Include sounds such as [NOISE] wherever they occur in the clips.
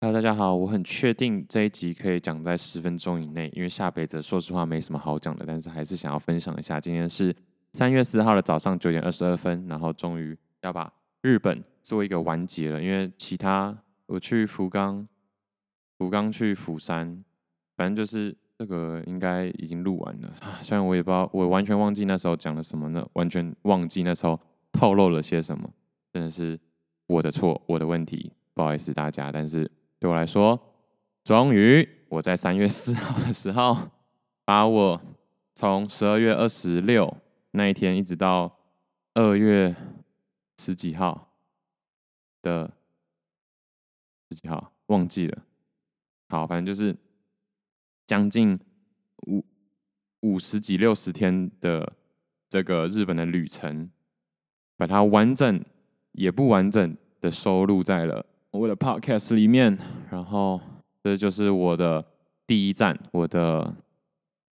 Hello，大家好，我很确定这一集可以讲在十分钟以内，因为下辈子说实话没什么好讲的，但是还是想要分享一下。今天是三月四号的早上九点二十二分，然后终于要把日本做一个完结了，因为其他我去福冈，福冈去釜山，反正就是这个应该已经录完了。[SIGHS] 虽然我也不知道，我完全忘记那时候讲了什么呢，完全忘记那时候透露了些什么，真的是我的错，我的问题，不好意思大家。但是对我来说，终于我在三月四号的时候，把我从十二月二十六那一天一直到二月十几号的十几号忘记了。好，反正就是将近五五十几六十天的这个日本的旅程，把它完整也不完整的收录在了我的 podcast 里面。然后，这就是我的第一站，我的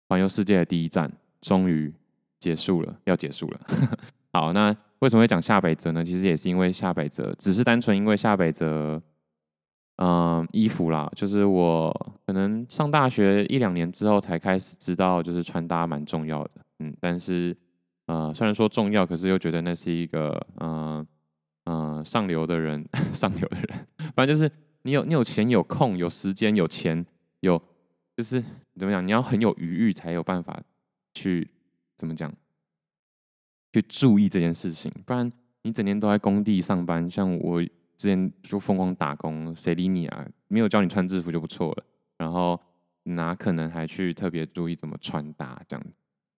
环游世界的第一站，终于结束了，要结束了。[LAUGHS] 好，那为什么会讲下北泽呢？其实也是因为下北泽，只是单纯因为下北泽。嗯，衣服啦，就是我可能上大学一两年之后才开始知道，就是穿搭蛮重要的。嗯，但是呃，虽然说重要，可是又觉得那是一个嗯嗯、上流的人，[LAUGHS] 上流的人，反正就是你有你有钱有空有时间有钱有，就是怎么讲，你要很有余裕才有办法去怎么讲，去注意这件事情，不然你整天都在工地上班，像我。之前就疯狂打工，谁理你啊？没有教你穿制服就不错了，然后哪可能还去特别注意怎么穿搭这样？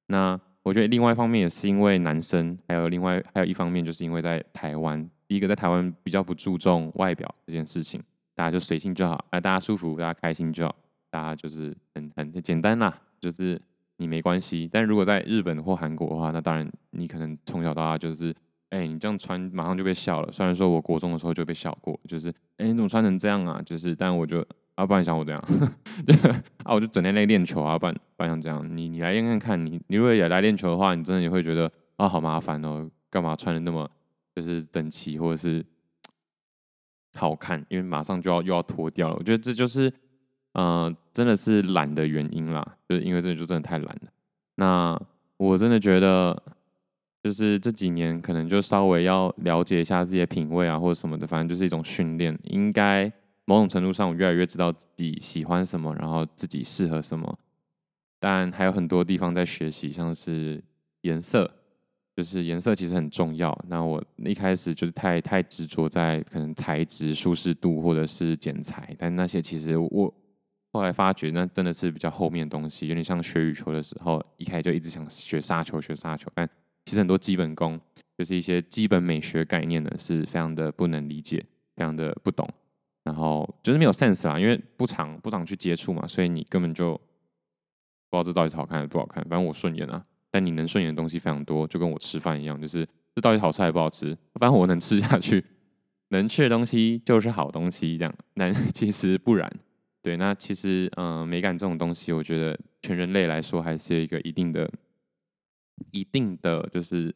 那我觉得另外一方面也是因为男生，还有另外还有一方面就是因为在台湾，第一个在台湾比较不注重外表这件事情，大家就随性就好，啊，大家舒服，大家开心就好，大家就是很很简单啦，就是你没关系。但如果在日本或韩国的话，那当然你可能从小到大就是。哎、你这样穿马上就被笑了。虽然说我国中的时候就被笑过，就是哎、你怎么穿成这样啊？就是，但我就啊，不然想我这样，[LAUGHS] 啊，我就整天在练球啊，不然不然想这样。你你来练看看，你你如果也来练球的话，你真的也会觉得啊，好麻烦哦，干嘛穿的那么就是整齐或者是好看？因为马上就要又要脱掉了。我觉得这就是嗯、呃，真的是懒的原因啦，就是因为这就真的太懒了。那我真的觉得。就是这几年可能就稍微要了解一下自己的品味啊，或者什么的，反正就是一种训练。应该某种程度上，我越来越知道自己喜欢什么，然后自己适合什么。但还有很多地方在学习，像是颜色，就是颜色其实很重要。那我一开始就是太太执着在可能材质、舒适度或者是剪裁，但那些其实我后来发觉，那真的是比较后面的东西，有点像学羽球的时候，一开始就一直想学杀球，学杀球，但其实很多基本功，就是一些基本美学概念呢，是非常的不能理解，非常的不懂，然后就是没有 sense 啦，因为不常不常去接触嘛，所以你根本就不知道这到底是好看还是不好看。反正我顺眼啊，但你能顺眼的东西非常多，就跟我吃饭一样，就是这到底好吃还不好吃？反正我能吃下去，能吃的东西就是好东西，这样。但其实不然，对，那其实嗯、美感这种东西，我觉得全人类来说还是有一个一定的。一定的就是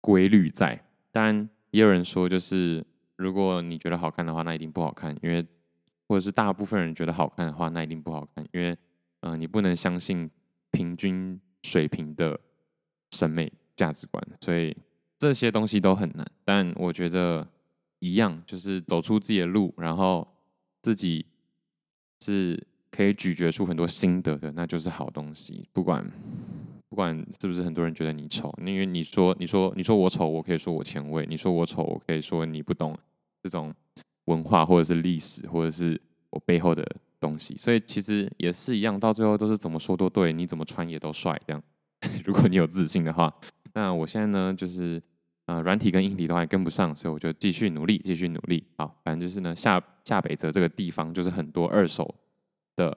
规律在，当然也有人说，就是如果你觉得好看的话，那一定不好看，因为或者是大部分人觉得好看的话，那一定不好看，因为嗯、你不能相信平均水平的审美价值观，所以这些东西都很难。但我觉得一样，就是走出自己的路，然后自己是可以咀嚼出很多心得的，那就是好东西，不管。不管是不是很多人觉得你丑，因为你说你说你说我丑，我可以说我前卫；你说我丑，我可以说你不懂这种文化或者是历史，或者是我背后的东西。所以其实也是一样，到最后都是怎么说都对，你怎么穿也都帅。这样，[LAUGHS] 如果你有自信的话，那我现在呢，就是呃软体跟硬体都还跟不上，所以我就继续努力，继续努力。好，反正就是呢，下下北泽这个地方就是很多二手的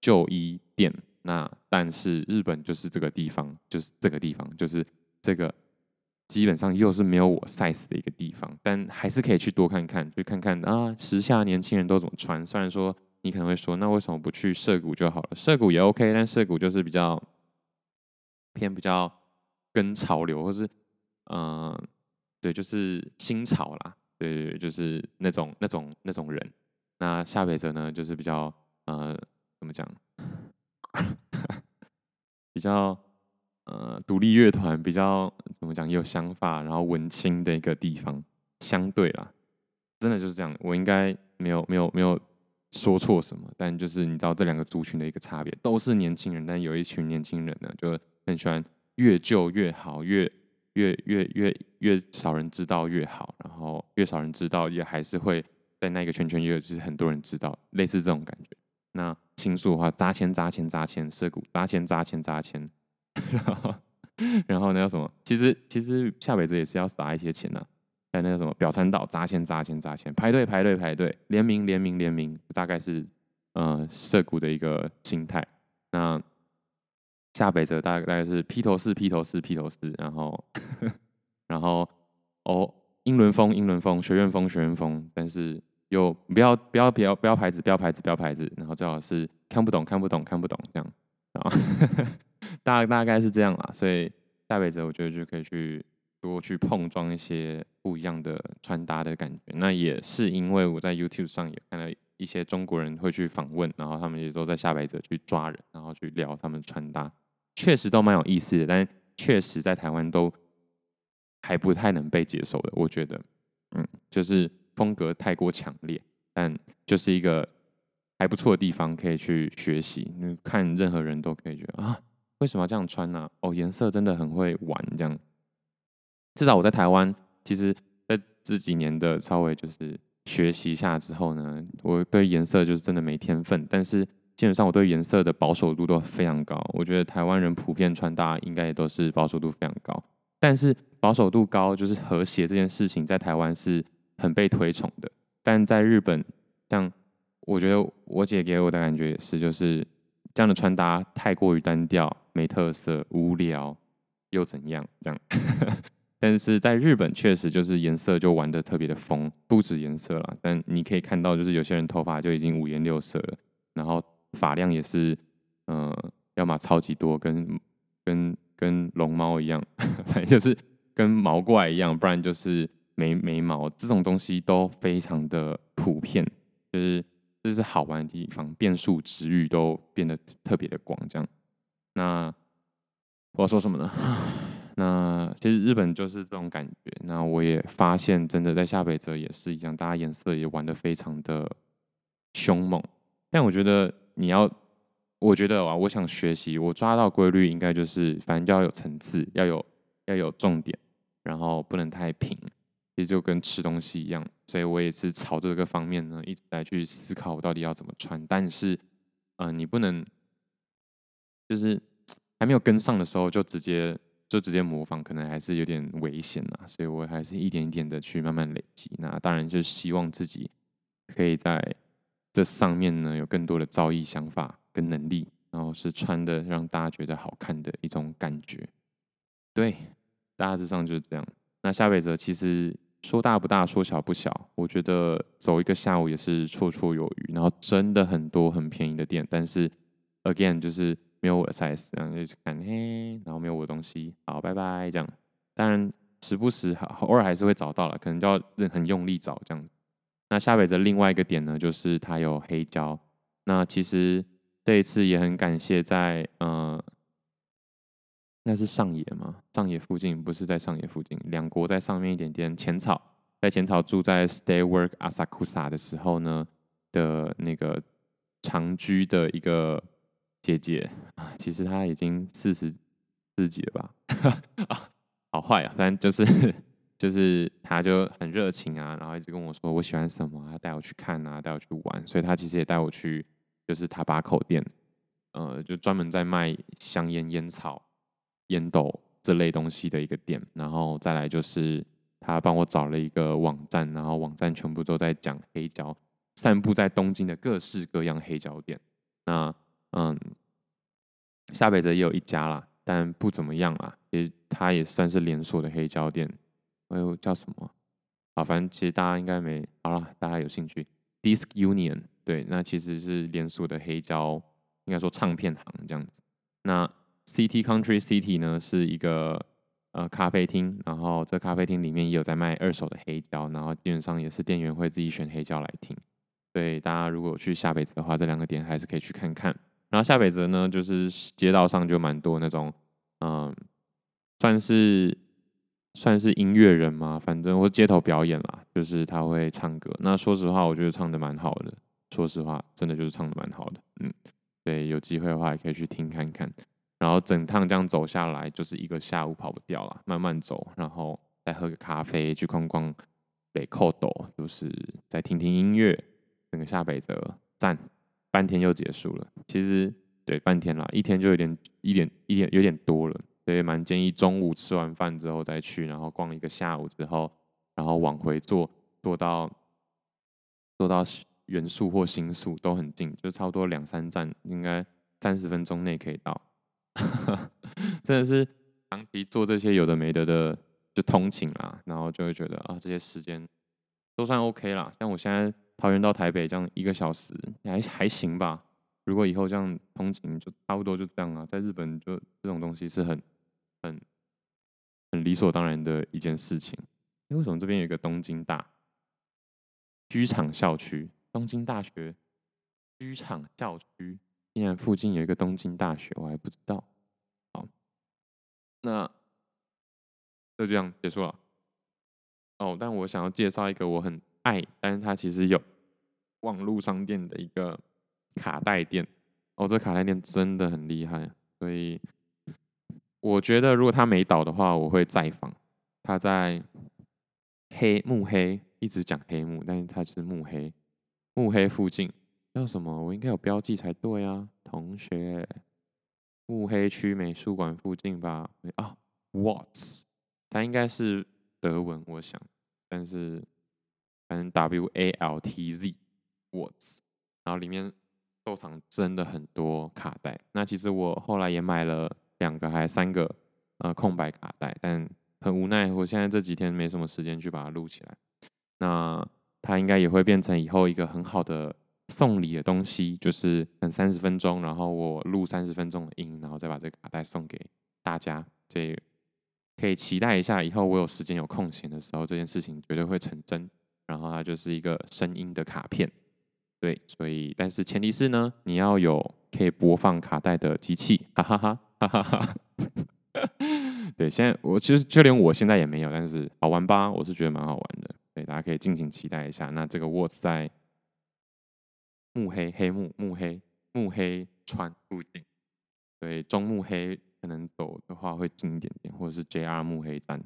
旧衣店。那但是日本就是这个地方，就是这个地方，就是这个基本上又是没有我 size 的一个地方，但还是可以去多看看，去看看啊，时下年轻人都怎么穿。虽然说你可能会说，那为什么不去涩谷就好了？涩谷也 OK，但涩谷就是比较偏比较跟潮流，或是嗯、对，就是新潮啦，对对对，就是那种那种那种人。那下北泽呢，就是比较呃，怎么讲？[LAUGHS] 比较呃，独立乐团比较怎么讲？有想法，然后文青的一个地方，相对啦，真的就是这样。我应该没有没有没有说错什么，但就是你知道这两个族群的一个差别，都是年轻人，但有一群年轻人呢，就很喜欢越旧越好，越越越越越少人知道越好，然后越少人知道也还是会在那个圈圈，也有是很多人知道，类似这种感觉。那新宿的话，砸钱砸钱砸钱，涩谷砸钱砸钱砸钱，[LAUGHS] 然后然后那叫什么？其实其实下北子也是要砸一些钱呐、啊。还有那个什么表参道砸钱砸钱砸钱，排队排队排队，联名联名联名，大概是呃社谷的一个心态。那下北泽大概大概是披头士披头士披头士，然后 [LAUGHS] 然后哦英伦风英伦风学院风学院风，但是。有不要不要不要不要牌子不要牌子不要牌子，然后最好是看不懂看不懂看不懂这样啊，[LAUGHS] 大大概是这样啦。所以下北泽我觉得就可以去多去碰撞一些不一样的穿搭的感觉。那也是因为我在 YouTube 上也看到一些中国人会去访问，然后他们也都在下北泽去抓人，然后去聊他们穿搭，确实都蛮有意思的。但确实在台湾都还不太能被接受的，我觉得，嗯，就是。风格太过强烈，但就是一个还不错的地方，可以去学习。你看任何人都可以觉得啊，为什么要这样穿呢？哦，颜色真的很会玩，这样。至少我在台湾，其实在这几年的稍微就是学习下之后呢，我对颜色就是真的没天分。但是基本上我对颜色的保守度都非常高。我觉得台湾人普遍穿搭应该也都是保守度非常高。但是保守度高就是和谐这件事情，在台湾是。很被推崇的，但在日本，像我觉得我姐给我的感觉也是，就是这样的穿搭太过于单调、没特色、无聊又怎样？这样，但是在日本确实就是颜色就玩得特别的疯，不止颜色啦，但你可以看到，就是有些人头发就已经五颜六色了，然后发量也是，嗯、要么超级多，跟跟跟龙猫一样，[LAUGHS] 反正就是跟毛怪一样，不然就是。眉眉毛这种东西都非常的普遍，就是这是好玩的地方，变数值域都变得特别的广。这样，那我要说什么呢？那其实日本就是这种感觉。那我也发现，真的在下北泽也是一样，大家颜色也玩的非常的凶猛。但我觉得你要，我觉得啊，我想学习，我抓到规律应该就是，反正就要有层次，要有要有重点，然后不能太平。其实就跟吃东西一样，所以我也是朝这个方面呢，一直在去思考我到底要怎么穿。但是，呃，你不能就是还没有跟上的时候就直接就直接模仿，可能还是有点危险呐。所以我还是一点一点的去慢慢累积。那当然就希望自己可以在这上面呢有更多的造诣、想法跟能力，然后是穿的让大家觉得好看的一种感觉。对，大致上就是这样。那下北泽其实。说大不大，说小不小，我觉得走一个下午也是绰绰有余。然后真的很多很便宜的店，但是 again 就是没有我的 size，然后就去看嘿，然后没有我的东西，好，拜拜这样。当然时不时偶尔还是会找到了，可能就要很用力找这样。那下北泽另外一个点呢，就是它有黑胶。那其实这一次也很感谢在呃。那是上野吗？上野附近不是在上野附近，两国在上面一点点。浅草在浅草住在 Stay Work Asakusa 的时候呢，的那个长居的一个姐姐啊，其实她已经四十四几了吧？[LAUGHS] 啊，好坏啊！但就是就是她就很热情啊，然后一直跟我说我喜欢什么，她带我去看啊，带我去玩，所以她其实也带我去就是塔巴口店，呃，就专门在卖香烟烟草。烟斗这类东西的一个店，然后再来就是他帮我找了一个网站，然后网站全部都在讲黑胶，散布在东京的各式各样黑胶店。那嗯，下北泽也有一家啦，但不怎么样啦，也它也算是连锁的黑胶店。哎呦，叫什么？啊，反正其实大家应该没好了，大家有兴趣，Disc Union 对，那其实是连锁的黑胶，应该说唱片行这样子。那 City Country City 呢是一个呃咖啡厅，然后这咖啡厅里面也有在卖二手的黑胶，然后基本上也是店员会自己选黑胶来听。所以大家如果去下北泽的话，这两个点还是可以去看看。然后下北泽呢，就是街道上就蛮多那种，嗯，算是算是音乐人嘛，反正或街头表演啦，就是他会唱歌。那说实话，我觉得唱的蛮好的。说实话，真的就是唱的蛮好的。嗯，对，有机会的话也可以去听看看。然后整趟这样走下来，就是一个下午跑不掉了，慢慢走，然后再喝个咖啡，去逛逛北扣斗，就是再听听音乐，整个下北泽赞，半天又结束了。其实对半天啦，一天就有点一点一点有点多了，所以蛮建议中午吃完饭之后再去，然后逛一个下午之后，然后往回坐，坐到坐到元素或新宿都很近，就差不多两三站，应该三十分钟内可以到。[LAUGHS] 真的是长期做这些有的没的的，就通勤啦，然后就会觉得啊，这些时间都算 OK 啦。像我现在桃园到台北这样一个小时，还还行吧。如果以后这样通勤，就差不多就这样啊。在日本就这种东西是很很很理所当然的一件事情。为什么这边有一个东京大駒场校区？东京大学駒场校区。竟然附近有一个东京大学，我还不知道。好，那就这样结束了。哦，但我想要介绍一个我很爱，但是它其实有网络商店的一个卡带店。哦，这卡带店真的很厉害，所以我觉得如果它没倒的话，我会再访。它在黑目黑，一直讲黑幕，但是它是目黑，目黑附近。叫什么？我应该有标记才对啊，同学。目黑区美术馆附近吧？啊，Waltz，它应该是德文，我想，但是反正 W A L T Z，Waltz。然后里面收藏真的很多卡带。那其实我后来也买了两个还三个呃空白卡带，但很无奈，我现在这几天没什么时间去把它录起来。那它应该也会变成以后一个很好的。送礼的东西就是等三十分钟，然后我录三十分钟的音，然后再把这个卡带送给大家。所以可以期待一下，以后我有时间有空闲的时候，这件事情绝对会成真。然后它就是一个声音的卡片，对，所以但是前提是呢，你要有可以播放卡带的机器，哈哈哈，哈哈哈。[LAUGHS] 对，现在我其实就连我现在也没有，但是好玩吧？我是觉得蛮好玩的，对大家可以敬请期待一下。那这个 Waltz 在。目黑黑幕，幕黑幕黑川附近，对，中目黑可能走的话会近一点点，或者是 JR 幕黑站，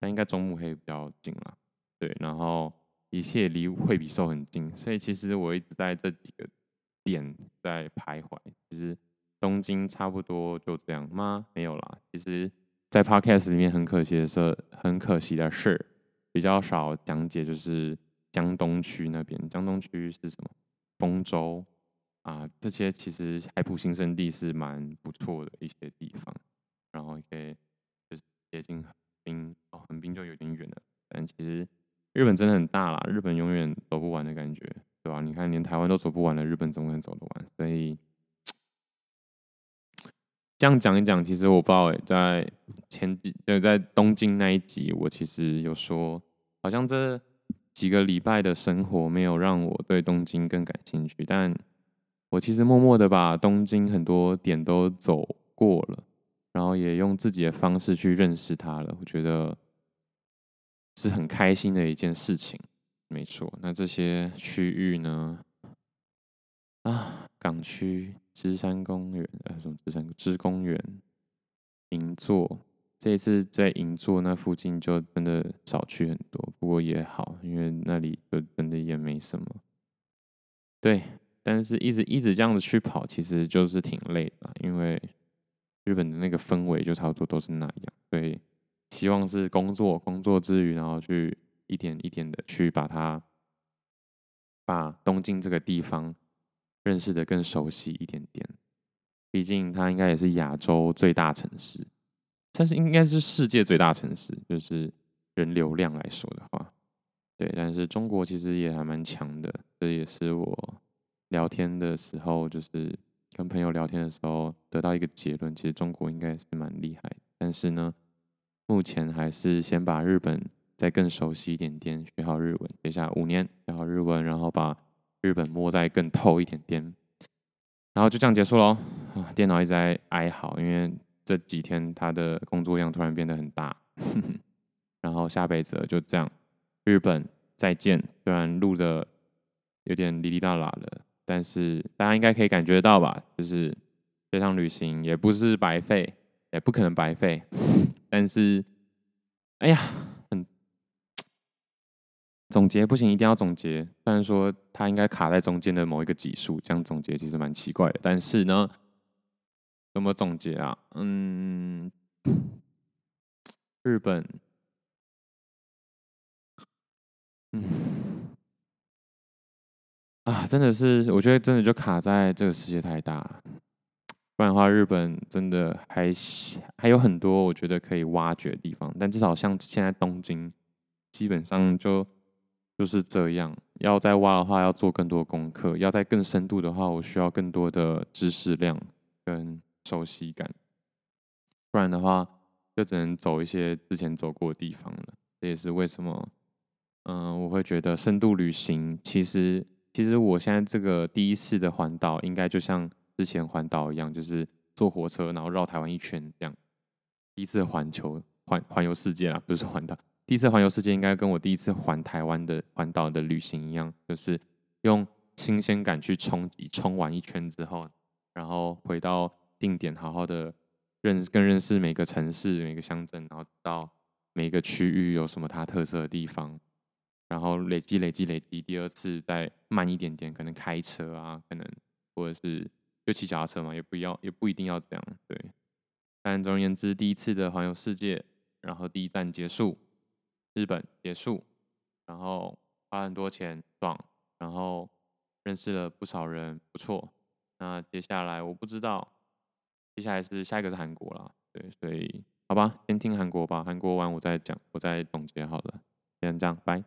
但应该中目黑比较近啦。对，然后一切离惠比寿很近，所以其实我一直在这几个点在徘徊。其实东京差不多就这样吗？没有啦。其实，在 Podcast 里面很可惜的是，很可惜的是比较少讲解，就是江东区那边。江东区是什么？丰州啊，这些其实海埔新生地是蛮不错的一些地方，然后也可以就是接近横滨哦，横滨就有点远了。但其实日本真的很大啦，日本永远走不完的感觉，对吧？你看连台湾都走不完了，日本总能走得完。所以这样讲一讲，其实我不知道诶，在前几就在东京那一集，我其实有说，好像这。几个礼拜的生活没有让我对东京更感兴趣，但我其实默默的把东京很多点都走过了，然后也用自己的方式去认识它了。我觉得是很开心的一件事情。没错，那这些区域呢？啊，港区、芝山公园，呃，什么芝山、芝公园、银座。这一次在银座那附近就真的少去很多，不过也好，因为那里就真的也没什么。对，但是一直一直这样子去跑，其实就是挺累的，因为日本的那个氛围就差不多都是那样。所以希望是工作工作之余，然后去一点一点的去把它把东京这个地方认识的更熟悉一点点。毕竟它应该也是亚洲最大城市。但是应该是世界最大城市，就是人流量来说的话，对。但是中国其实也还蛮强的，这也是我聊天的时候，就是跟朋友聊天的时候得到一个结论，其实中国应该是蛮厉害。但是呢，目前还是先把日本再更熟悉一点点，学好日文，接下来五年学好日文，然后把日本摸再更透一点点。然后就这样结束喽。啊，电脑一直在哀嚎，因为这几天他的工作量突然变得很大。[LAUGHS] 然后下辈子就这样，日本再见。虽然录的有点哩哩啦啦的，但是大家应该可以感觉到吧？就是这趟旅行也不是白费，也不可能白费。但是，哎呀，很总结不行，一定要总结。虽然说它应该卡在中间的某一个级数，这样总结其实蛮奇怪的。但是呢，怎么总结啊？嗯，日本。嗯，啊，真的是，我觉得真的就卡在这个世界太大，不然的话，日本真的还还有很多我觉得可以挖掘的地方。但至少像现在东京，基本上就就是这样。要再挖的话，要做更多功课；要再更深度的话，我需要更多的知识量跟熟悉感。不然的话，就只能走一些之前走过的地方了。这也是为什么。嗯，我会觉得深度旅行，其实其实我现在这个第一次的环岛，应该就像之前环岛一样，就是坐火车然后绕台湾一圈这样。第一次环球环环游世界啊，不是环岛，第一次环游世界应该跟我第一次环台湾的环岛的旅行一样，就是用新鲜感去冲击，冲完一圈之后，然后回到定点，好好的认更认识每个城市、每个乡镇，然后到每个区域有什么它特色的地方。然后累积、累积、累积，第二次再慢一点点，可能开车啊，可能或者是就骑脚踏车嘛，也不要，也不一定要这样。对，但总而言之，第一次的环游世界，然后第一站结束，日本结束，然后花很多钱爽，然后认识了不少人，不错。那接下来我不知道，接下来是下一个是韩国啦，对，所以好吧，先听韩国吧，韩国完我再讲，我再总结好了，先这样，拜。